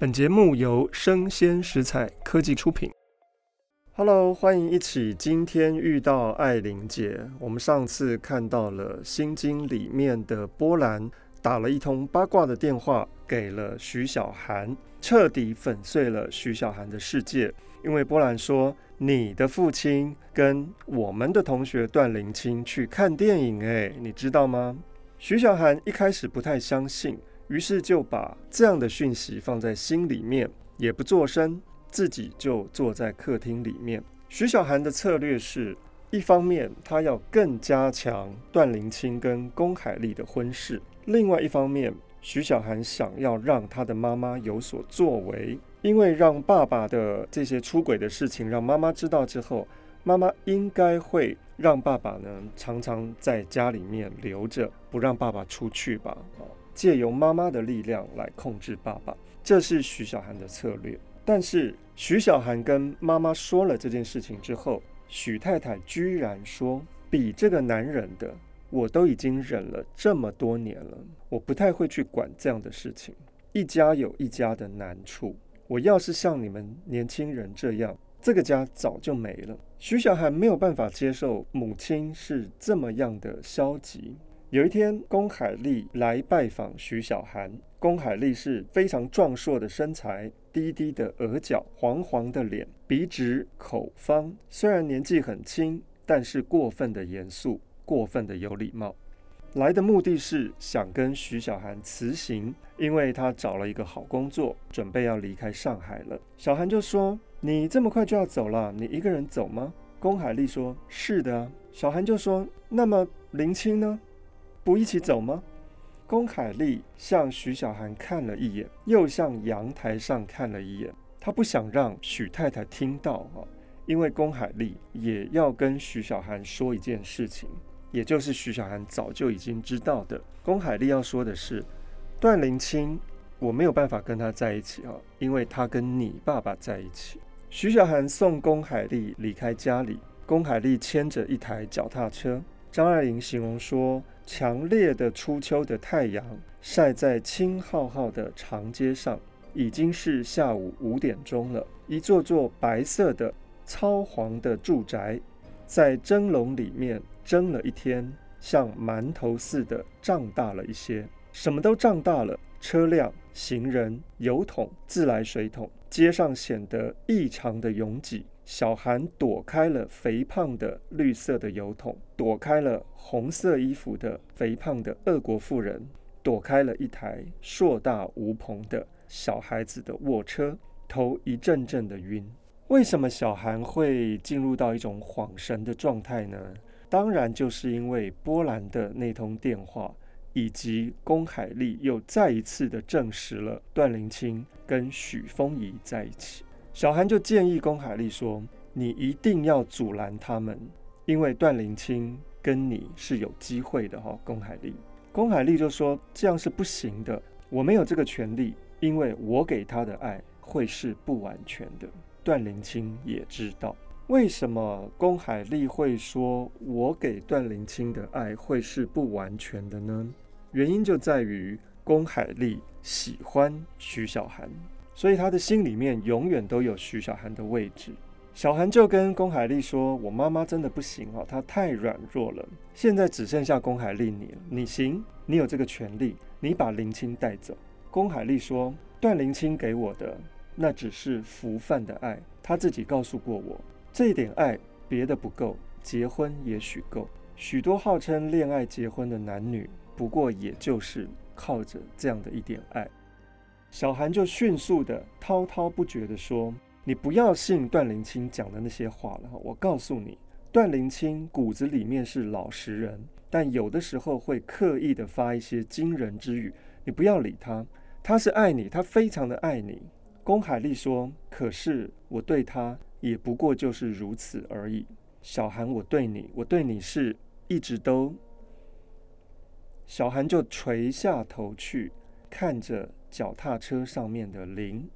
本节目由生鲜食材科技出品。Hello，欢迎一起今天遇到爱玲姐。我们上次看到了《心经》里面的波兰打了一通八卦的电话给了徐小涵，彻底粉碎了徐小涵的世界。因为波兰说你的父亲跟我们的同学段林清去看电影，哎，你知道吗？徐小涵一开始不太相信。于是就把这样的讯息放在心里面，也不作声，自己就坐在客厅里面。徐小涵的策略是，一方面他要更加强段林清跟龚海丽的婚事，另外一方面，徐小涵想要让他的妈妈有所作为，因为让爸爸的这些出轨的事情让妈妈知道之后，妈妈应该会让爸爸呢常常在家里面留着，不让爸爸出去吧。借由妈妈的力量来控制爸爸，这是徐小涵的策略。但是徐小涵跟妈妈说了这件事情之后，许太太居然说：“比这个男人的，我都已经忍了这么多年了，我不太会去管这样的事情。一家有一家的难处，我要是像你们年轻人这样，这个家早就没了。”徐小涵没有办法接受母亲是这么样的消极。有一天，龚海丽来拜访徐小涵。龚海丽是非常壮硕的身材，低低的额角，黄黄的脸，鼻直口方。虽然年纪很轻，但是过分的严肃，过分的有礼貌。来的目的是想跟徐小涵辞行，因为他找了一个好工作，准备要离开上海了。小涵就说：“你这么快就要走了，你一个人走吗？”龚海丽说：“是的。”小涵就说：“那么林青呢？”不一起走吗？龚海丽向徐小涵看了一眼，又向阳台上看了一眼。她不想让许太太听到啊，因为龚海丽也要跟徐小涵说一件事情，也就是徐小涵早就已经知道的。龚海丽要说的是，段林清，我没有办法跟他在一起啊，因为他跟你爸爸在一起。徐小涵送龚海丽离开家里，龚海丽牵着一台脚踏车。张爱玲形容说，强烈的初秋的太阳晒在青浩浩的长街上，已经是下午五点钟了。一座座白色的糙黄的住宅，在蒸笼里面蒸了一天，像馒头似的胀大了一些，什么都胀大了。车辆、行人、油桶、自来水桶，街上显得异常的拥挤。小韩躲开了肥胖的绿色的油桶，躲开了红色衣服的肥胖的俄国妇人，躲开了一台硕大无朋的小孩子的卧车，头一阵阵的晕。为什么小韩会进入到一种恍神的状态呢？当然就是因为波兰的那通电话，以及龚海丽又再一次的证实了段林清跟许丰宜在一起。小韩就建议龚海丽说：“你一定要阻拦他们，因为段林清跟你是有机会的。”哈，龚海丽，龚海丽就说：“这样是不行的，我没有这个权利，因为我给他的爱会是不完全的。”段林清也知道为什么龚海丽会说我给段林清的爱会是不完全的呢？原因就在于龚海丽喜欢徐小涵。所以他的心里面永远都有徐小涵的位置。小涵就跟龚海丽说：“我妈妈真的不行哦，她太软弱了。现在只剩下龚海丽你了，你行，你有这个权利，你把林清带走。”龚海丽说：“段林清给我的那只是浮泛的爱，他自己告诉过我，这一点爱别的不够，结婚也许够。许多号称恋爱结婚的男女，不过也就是靠着这样的一点爱。”小韩就迅速的滔滔不绝的说：“你不要信段林清讲的那些话了。我告诉你，段林清骨子里面是老实人，但有的时候会刻意的发一些惊人之语。你不要理他，他是爱你，他非常的爱你。”龚海丽说：“可是我对他也不过就是如此而已。”小韩，我对你，我对你是一直都……小韩就垂下头去看着。脚踏车上面的铃，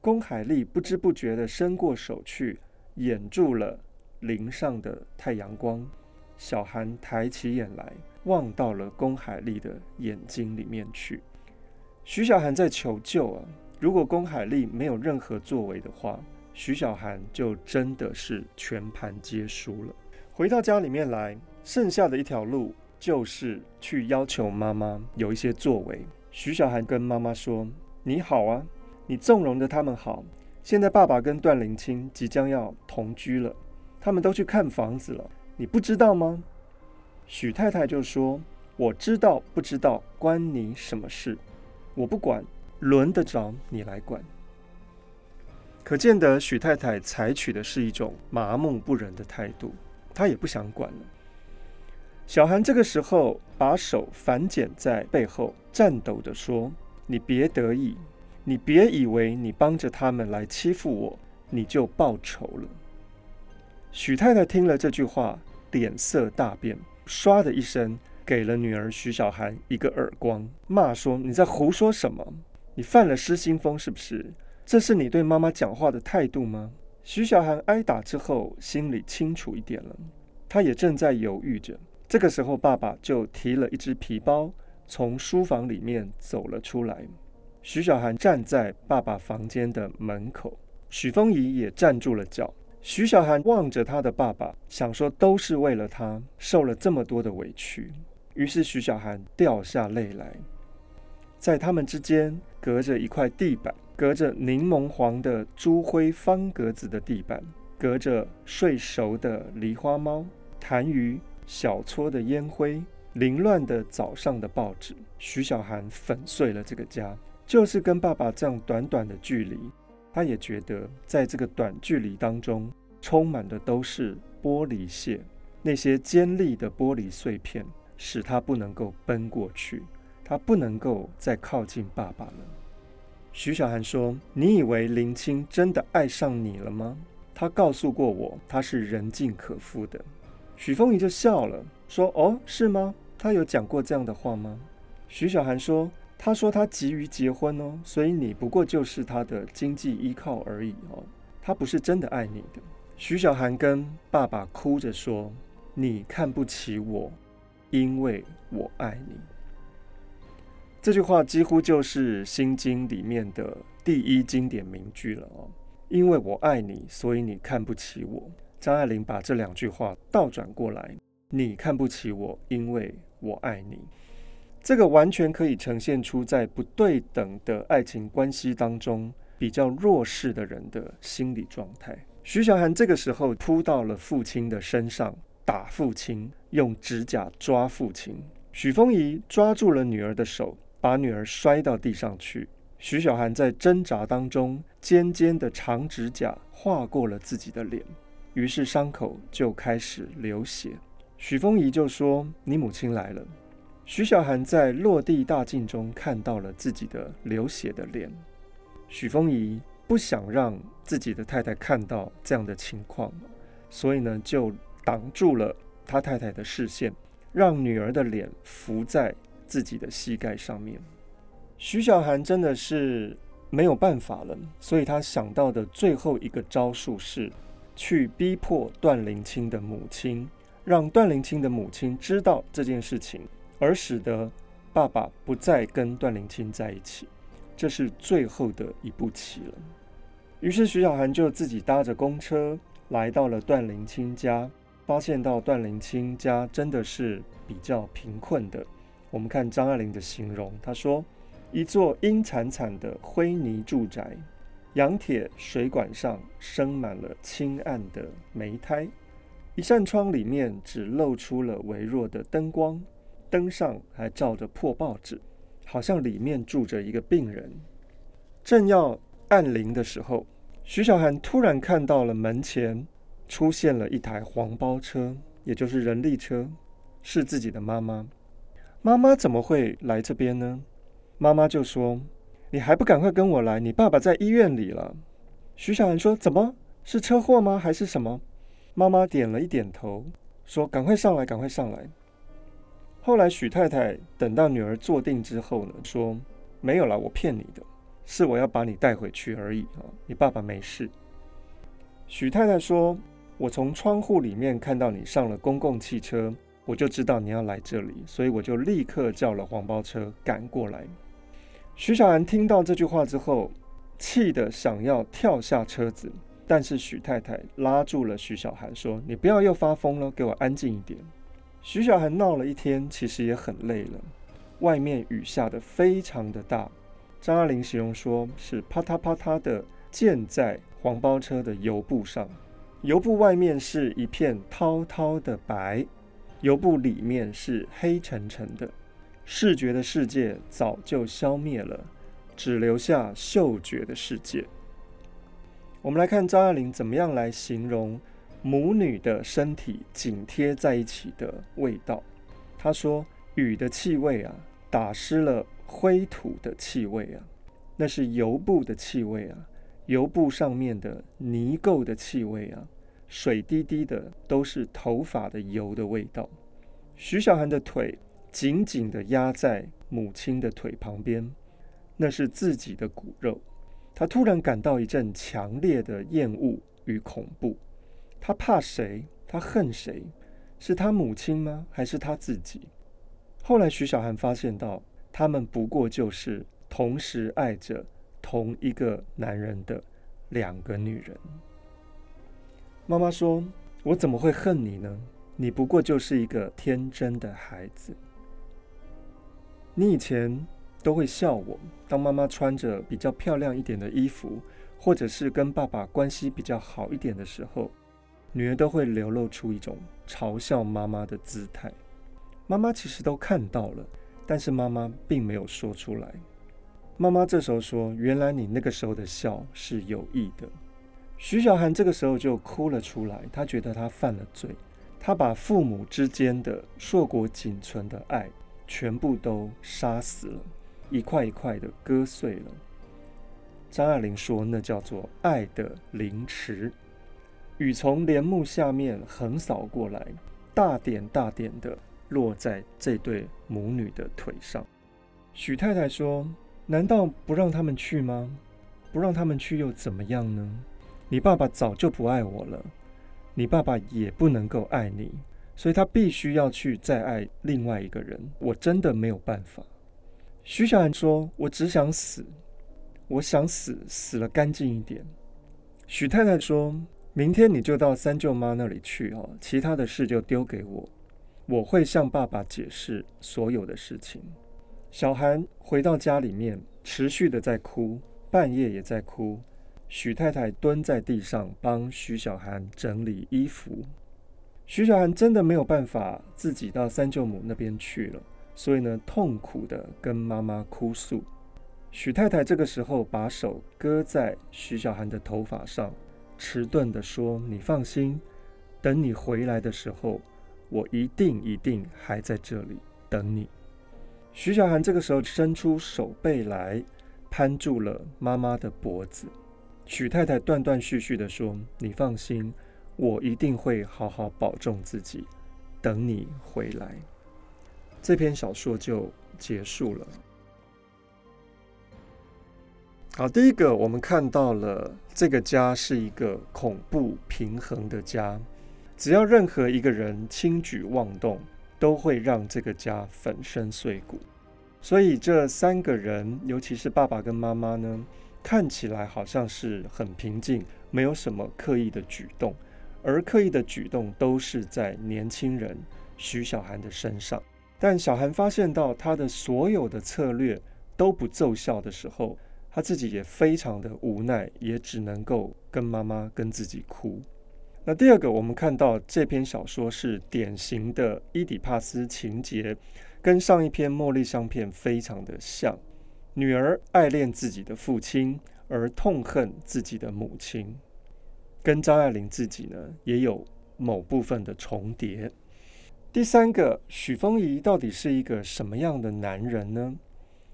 龚海丽不知不觉地伸过手去，掩住了铃上的太阳光。小涵抬起眼来，望到了龚海丽的眼睛里面去。徐小涵在求救啊！如果龚海丽没有任何作为的话，徐小涵就真的是全盘皆输了。回到家里面来，剩下的一条路就是去要求妈妈有一些作为。徐小涵跟妈妈说：“你好啊，你纵容着他们好。现在爸爸跟段林清即将要同居了，他们都去看房子了，你不知道吗？”许太太就说：“我知道，不知道关你什么事？我不管，轮得着你来管。”可见得许太太采取的是一种麻木不仁的态度，她也不想管了。小韩这个时候把手反剪在背后，颤抖地说：“你别得意，你别以为你帮着他们来欺负我，你就报仇了。”许太太听了这句话，脸色大变，唰的一声给了女儿许小涵一个耳光，骂说：“你在胡说什么？你犯了失心疯是不是？”这是你对妈妈讲话的态度吗？徐小涵挨打之后，心里清楚一点了。他也正在犹豫着。这个时候，爸爸就提了一只皮包，从书房里面走了出来。徐小涵站在爸爸房间的门口，许风仪也站住了脚。徐小涵望着他的爸爸，想说都是为了他受了这么多的委屈。于是徐小涵掉下泪来。在他们之间隔着一块地板。隔着柠檬黄的朱灰方格子的地板，隔着睡熟的狸花猫、痰盂、小撮的烟灰、凌乱的早上的报纸，徐小涵粉碎了这个家。就是跟爸爸这样短短的距离，他也觉得在这个短距离当中，充满的都是玻璃屑，那些尖利的玻璃碎片，使他不能够奔过去，他不能够再靠近爸爸了。徐小涵说：“你以为林清真的爱上你了吗？他告诉过我，他是人尽可夫的。”许丰宜就笑了，说：“哦，是吗？他有讲过这样的话吗？”徐小涵说：“他说他急于结婚哦，所以你不过就是他的经济依靠而已哦，他不是真的爱你的。”徐小涵跟爸爸哭着说：“你看不起我，因为我爱你。”这句话几乎就是《心经》里面的第一经典名句了哦。因为我爱你，所以你看不起我。张爱玲把这两句话倒转过来：你看不起我，因为我爱你。这个完全可以呈现出在不对等的爱情关系当中比较弱势的人的心理状态。徐小涵这个时候扑到了父亲的身上，打父亲，用指甲抓父亲。许丰宜抓住了女儿的手。把女儿摔到地上去，徐小涵在挣扎当中，尖尖的长指甲划过了自己的脸，于是伤口就开始流血。许丰仪就说：“你母亲来了。”徐小涵在落地大镜中看到了自己的流血的脸。许丰仪不想让自己的太太看到这样的情况，所以呢，就挡住了他太太的视线，让女儿的脸浮在。自己的膝盖上面，徐小涵真的是没有办法了，所以他想到的最后一个招数是去逼迫段灵清的母亲，让段灵清的母亲知道这件事情，而使得爸爸不再跟段灵清在一起。这是最后的一步棋了。于是徐小涵就自己搭着公车来到了段灵清家，发现到段灵清家真的是比较贫困的。我们看张爱玲的形容，她说：“一座阴惨惨的灰泥住宅，阳铁水管上生满了青暗的霉苔，一扇窗里面只露出了微弱的灯光，灯上还照着破报纸，好像里面住着一个病人。”正要按铃的时候，徐小涵突然看到了门前出现了一台黄包车，也就是人力车，是自己的妈妈。妈妈怎么会来这边呢？妈妈就说：“你还不赶快跟我来，你爸爸在医院里了。”徐小涵说：“怎么是车祸吗？还是什么？”妈妈点了一点头，说：“赶快上来，赶快上来。”后来许太太等到女儿坐定之后呢，说：“没有了，我骗你的，是我要把你带回去而已啊，你爸爸没事。”许太太说：“我从窗户里面看到你上了公共汽车。”我就知道你要来这里，所以我就立刻叫了黄包车赶过来。徐小涵听到这句话之后，气得想要跳下车子，但是许太太拉住了徐小涵，说：“你不要又发疯了，给我安静一点。”徐小涵闹了一天，其实也很累了。外面雨下得非常的大，张爱玲形容说是啪嗒啪嗒的溅在黄包车的油布上，油布外面是一片滔滔的白，油布里面是黑沉沉的，视觉的世界早就消灭了，只留下嗅觉的世界。我们来看张爱玲怎么样来形容。母女的身体紧贴在一起的味道，她说：“雨的气味啊，打湿了灰土的气味啊，那是油布的气味啊，油布上面的泥垢的气味啊，水滴滴的都是头发的油的味道。”徐小涵的腿紧紧地压在母亲的腿旁边，那是自己的骨肉。她突然感到一阵强烈的厌恶与恐怖。他怕谁？他恨谁？是他母亲吗？还是他自己？后来徐小涵发现到，他们不过就是同时爱着同一个男人的两个女人。妈妈说：“我怎么会恨你呢？你不过就是一个天真的孩子。你以前都会笑我，当妈妈穿着比较漂亮一点的衣服，或者是跟爸爸关系比较好一点的时候。”女儿都会流露出一种嘲笑妈妈的姿态，妈妈其实都看到了，但是妈妈并没有说出来。妈妈这时候说：“原来你那个时候的笑是有意的。”徐小涵这个时候就哭了出来，她觉得她犯了罪，她把父母之间的硕果仅存的爱全部都杀死了，一块一块的割碎了。张爱玲说：“那叫做爱的凌迟。”雨从帘幕下面横扫过来，大点大点的落在这对母女的腿上。许太太说：“难道不让他们去吗？不让他们去又怎么样呢？你爸爸早就不爱我了，你爸爸也不能够爱你，所以他必须要去再爱另外一个人。我真的没有办法。”徐小涵说：“我只想死，我想死，死了干净一点。”许太太说。明天你就到三舅妈那里去哦，其他的事就丢给我，我会向爸爸解释所有的事情。小涵回到家里面，持续的在哭，半夜也在哭。许太太蹲在地上帮徐小涵整理衣服。徐小涵真的没有办法自己到三舅母那边去了，所以呢，痛苦的跟妈妈哭诉。许太太这个时候把手搁在徐小涵的头发上。迟钝地说：“你放心，等你回来的时候，我一定一定还在这里等你。”徐小涵这个时候伸出手背来，攀住了妈妈的脖子。许太太断断续续地说：“你放心，我一定会好好保重自己，等你回来。”这篇小说就结束了。好，第一个我们看到了这个家是一个恐怖平衡的家，只要任何一个人轻举妄动，都会让这个家粉身碎骨。所以这三个人，尤其是爸爸跟妈妈呢，看起来好像是很平静，没有什么刻意的举动，而刻意的举动都是在年轻人徐小涵的身上。但小涵发现到他的所有的策略都不奏效的时候，他自己也非常的无奈，也只能够跟妈妈跟自己哭。那第二个，我们看到这篇小说是典型的伊底帕斯情节，跟上一篇茉莉香片非常的像。女儿爱恋自己的父亲，而痛恨自己的母亲，跟张爱玲自己呢也有某部分的重叠。第三个，许峰仪到底是一个什么样的男人呢？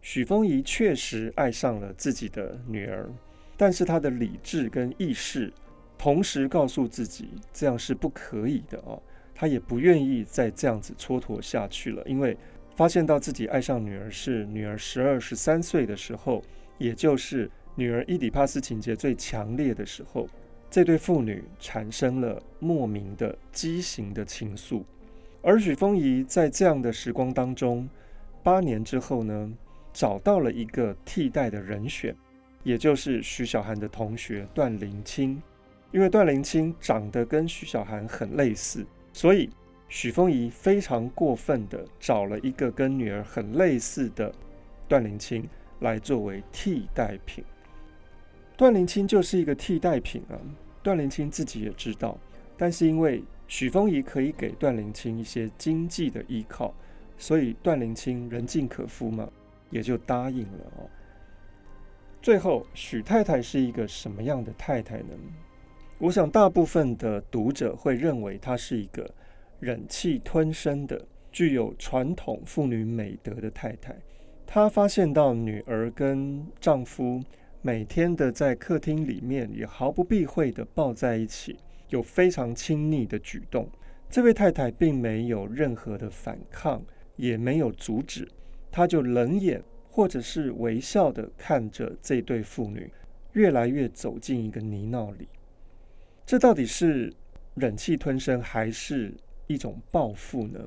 许峰仪确实爱上了自己的女儿，但是他的理智跟意识同时告诉自己这样是不可以的哦。他也不愿意再这样子蹉跎下去了，因为发现到自己爱上女儿是女儿十二、十三岁的时候，也就是女儿伊底帕斯情节最强烈的时候，这对父女产生了莫名的畸形的情愫。而许峰仪在这样的时光当中，八年之后呢，找到了一个替代的人选，也就是徐小涵的同学段灵清。因为段灵清长得跟徐小涵很类似，所以许丰宜非常过分的找了一个跟女儿很类似的段灵清来作为替代品。段灵清就是一个替代品啊，段灵清自己也知道，但是因为许丰宜可以给段灵清一些经济的依靠，所以段灵清人尽可夫嘛，也就答应了哦。最后，许太太是一个什么样的太太呢？我想，大部分的读者会认为她是一个忍气吞声的、具有传统妇女美德的太太。她发现到女儿跟丈夫每天的在客厅里面也毫不避讳的抱在一起，有非常亲昵的举动。这位太太并没有任何的反抗，也没有阻止，她就冷眼或者是微笑的看着这对父女越来越走进一个泥淖里。这到底是忍气吞声，还是一种报复呢？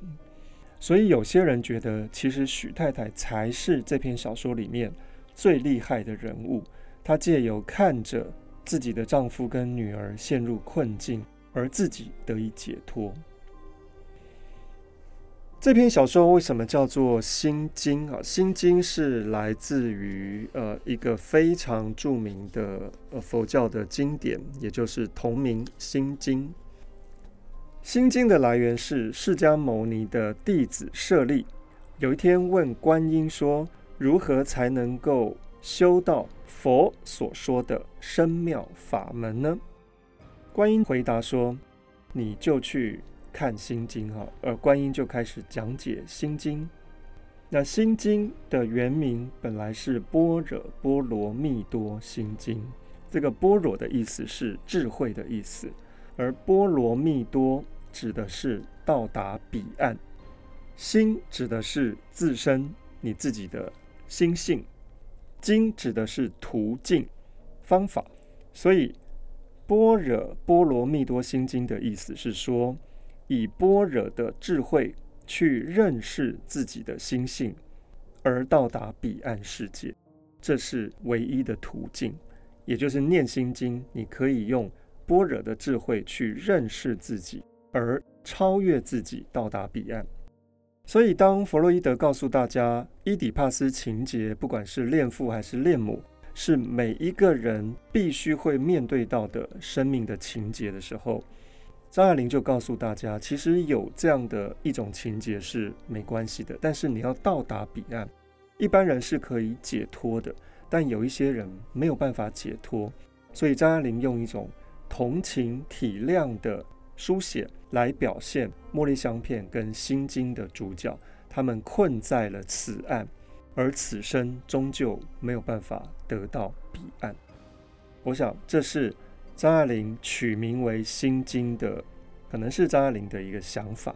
所以有些人觉得，其实许太太才是这篇小说里面最厉害的人物。她借由看着自己的丈夫跟女儿陷入困境，而自己得以解脱。这篇小说为什么叫做《心经》啊？《心经》是来自于呃一个非常著名的呃佛教的经典，也就是同名《心经》。《心经》的来源是释迦牟尼的弟子舍利，有一天问观音说：“如何才能够修道佛所说的深妙法门呢？”观音回答说：“你就去。”看心经哈，而观音就开始讲解心经。那心经的原名本来是般若波罗蜜多心经，这个般若的意思是智慧的意思，而波罗蜜多指的是到达彼岸，心指的是自身你自己的心性，经指的是途径方法，所以般若波罗蜜多心经的意思是说。以般若的智慧去认识自己的心性，而到达彼岸世界，这是唯一的途径。也就是念心经，你可以用般若的智慧去认识自己，而超越自己，到达彼岸。所以，当弗洛伊德告诉大家，伊底帕斯情结，不管是恋父还是恋母，是每一个人必须会面对到的生命的情结的时候，张爱玲就告诉大家，其实有这样的一种情节是没关系的，但是你要到达彼岸，一般人是可以解脱的，但有一些人没有办法解脱，所以张爱玲用一种同情体谅的书写来表现茉莉香片跟心经的主角，他们困在了此岸，而此生终究没有办法得到彼岸。我想这是。张爱玲取名为《心经》的，可能是张爱玲的一个想法。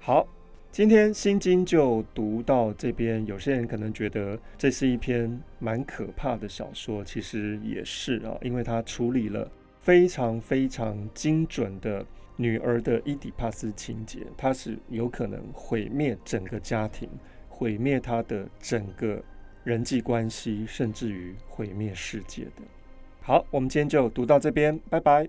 好，今天《心经》就读到这边。有些人可能觉得这是一篇蛮可怕的小说，其实也是啊，因为它处理了非常非常精准的女儿的伊底帕斯情节，它是有可能毁灭整个家庭，毁灭她的整个人际关系，甚至于毁灭世界的。好，我们今天就读到这边，拜拜。